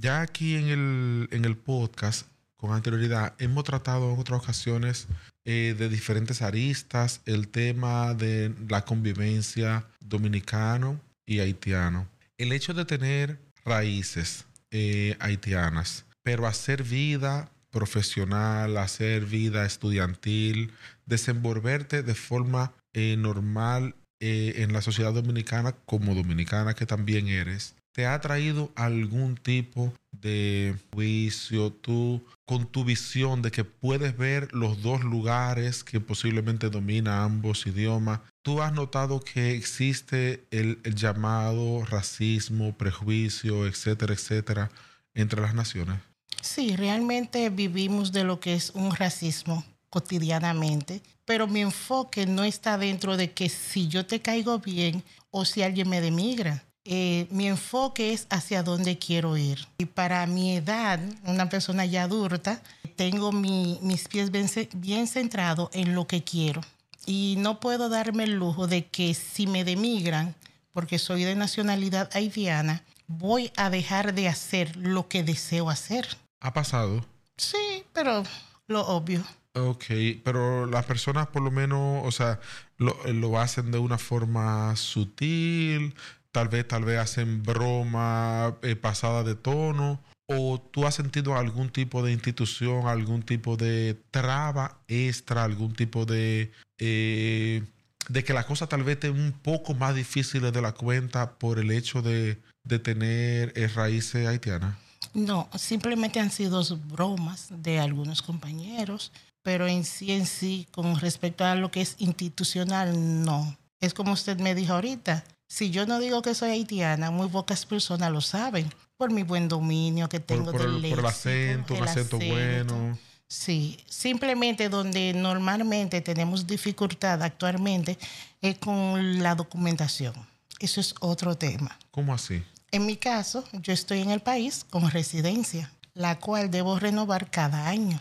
Ya aquí en el, en el podcast, con anterioridad, hemos tratado en otras ocasiones eh, de diferentes aristas el tema de la convivencia dominicano y haitiano. El hecho de tener raíces eh, haitianas, pero hacer vida profesional, hacer vida estudiantil, desenvolverte de forma eh, normal eh, en la sociedad dominicana como dominicana que también eres, ¿te ha traído algún tipo de juicio tú con tu visión de que puedes ver los dos lugares que posiblemente domina ambos idiomas? ¿Tú has notado que existe el, el llamado racismo, prejuicio, etcétera, etcétera, entre las naciones? Sí, realmente vivimos de lo que es un racismo cotidianamente, pero mi enfoque no está dentro de que si yo te caigo bien o si alguien me demigra. Eh, mi enfoque es hacia dónde quiero ir. Y para mi edad, una persona ya adulta, tengo mi- mis pies bien, bien centrados en lo que quiero. Y no puedo darme el lujo de que si me demigran, porque soy de nacionalidad haitiana, voy a dejar de hacer lo que deseo hacer. ¿Ha pasado? Sí, pero lo obvio. Ok, pero las personas por lo menos, o sea, lo, lo hacen de una forma sutil, tal vez, tal vez hacen broma eh, pasada de tono, o tú has sentido algún tipo de institución, algún tipo de traba extra, algún tipo de... eh, de que la cosa tal vez esté un poco más difícil de la cuenta por el hecho de, de tener eh, raíces haitianas. No, simplemente han sido bromas de algunos compañeros, pero en sí, en sí, con respecto a lo que es institucional, no. Es como usted me dijo ahorita, si yo no digo que soy haitiana, muy pocas personas lo saben, por mi buen dominio que Por, tengo por del el, por el léxico, acento, un el acento acento. bueno. Sí, simplemente donde normalmente tenemos dificultad actualmente es con la documentación. Eso es otro tema. ¿Cómo así? En mi caso, yo estoy en el país con residencia, la cual debo renovar cada año.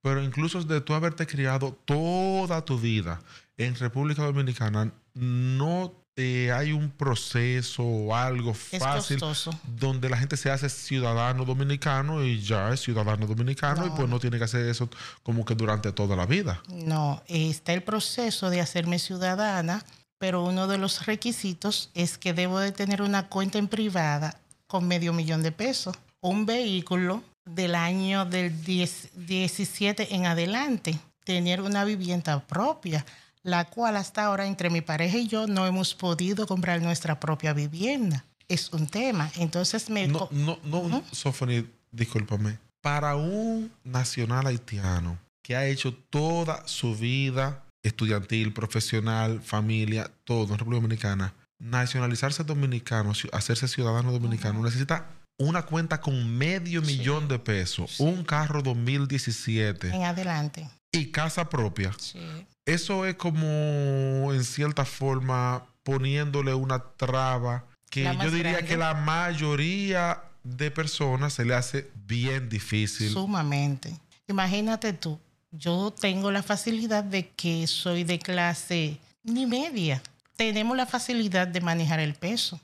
Pero incluso de tú haberte criado toda tu vida en República Dominicana, no eh, hay un proceso o algo fácil donde la gente se hace ciudadano dominicano y ya es ciudadano dominicano y pues no. tiene que hacer eso como que durante toda la vida. No, está el proceso de hacerme ciudadana, pero uno de los requisitos es que debo de tener una cuenta en privada con medio millón de pesos, un vehículo del año del 10 17 en adelante, tener una vivienda propia, la cual hasta ahora entre mi pareja y yo no hemos podido comprar nuestra propia vivienda. Es un tema. Entonces me... No, co- no, no, Sofoni, discúlpame. Para un nacional haitiano que ha hecho toda su vida estudiantil, profesional, familia, todo en República Dominicana, nacionalizarse dominicano, hacerse ciudadano dominicano, necesita una cuenta con medio millón de pesos, un carro 2017 en adelante. y casa propia. Sí. Eso es como, en cierta forma, poniéndole una traba que yo diría grande. que la mayoría de personas se le hace bien difícil. Sumamente. Imagínate tú, yo tengo la facilidad de que soy de clase ni media. Tenemos la facilidad de manejar el peso.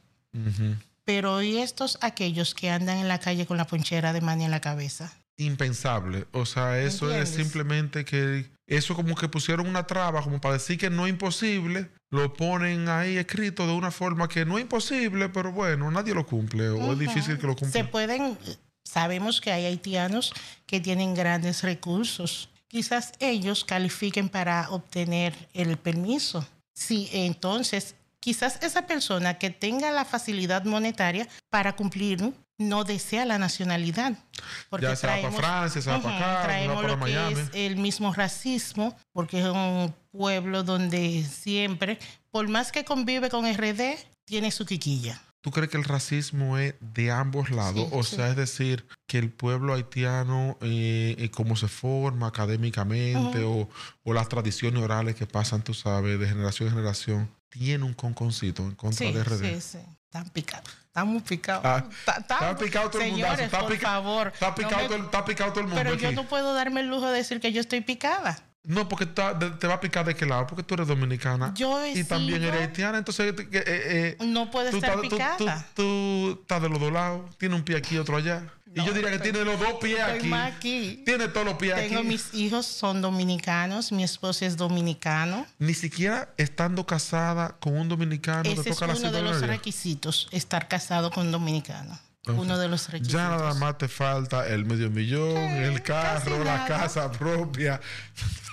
Pero ¿y estos aquellos que andan en la calle con la ponchera de mani en la cabeza? Impensable. O sea, eso es simplemente que eso como que pusieron una traba como para decir que no es imposible, lo ponen ahí escrito de una forma que no es imposible, pero bueno, nadie lo cumple o es difícil que lo cumpla. Se pueden, sabemos que hay haitianos que tienen grandes recursos. Quizás ellos califiquen para obtener el permiso. Sí, entonces quizás esa persona que tenga la facilidad monetaria para cumplir no desea la nacionalidad. Porque ya sea para Francia, sea para acá, traemos para lo Miami. que es el mismo racismo, porque es un pueblo donde siempre, por más que convive con RD, tiene su quiquilla. ¿Tú crees que el racismo es de ambos lados? Sí, o sí. sea, es decir, que el pueblo haitiano, eh, eh, cómo se forma académicamente o, o las tradiciones orales que pasan, tú sabes, de generación en generación, tiene un conconcito en contra Sí, de RD. sí, sí. Están picados. Estamos picados. Ah, Está picado todo el mundo. Está, por pica- favor. está picado no me- todo el- está picado todo el mundo. Pero yo no puedo darme el lujo de decir que yo estoy picada. No, porque te va a picar de qué lado, porque tú eres dominicana. Yo he y también eres haitiana, entonces eh, eh, eh, No puede tú estar estás- picada. Tú, tú estás de los dos lados, tiene un pie aquí y otro allá. Y yo diría que tiene los dos pies aquí. Tiene todos los pies Tengo aquí. mis hijos son dominicanos, mi esposo es dominicano. Ni siquiera estando casada con un dominicano te Ese es toca la uno de los requisitos, estar casado con dominicano. Ok. Uno de los requisitos. Ya nada más te falta el medio millón, el carro, la casa propia.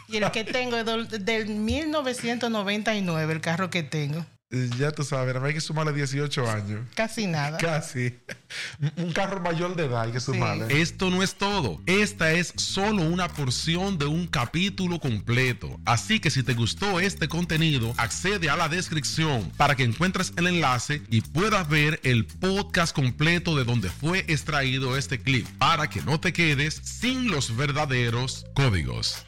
Y el que tengo es del 1999, el carro que tengo. Ya tú sabes, hay que sumarle 18 años. Casi nada. Casi. Un carro mayor de edad hay que sumarle. Esto no es todo. Esta es solo una porción de un capítulo completo. Así que si te gustó este contenido, accede a la descripción para que encuentres el enlace y puedas ver el podcast completo de donde fue extraído este clip para que no te quedes sin los verdaderos códigos.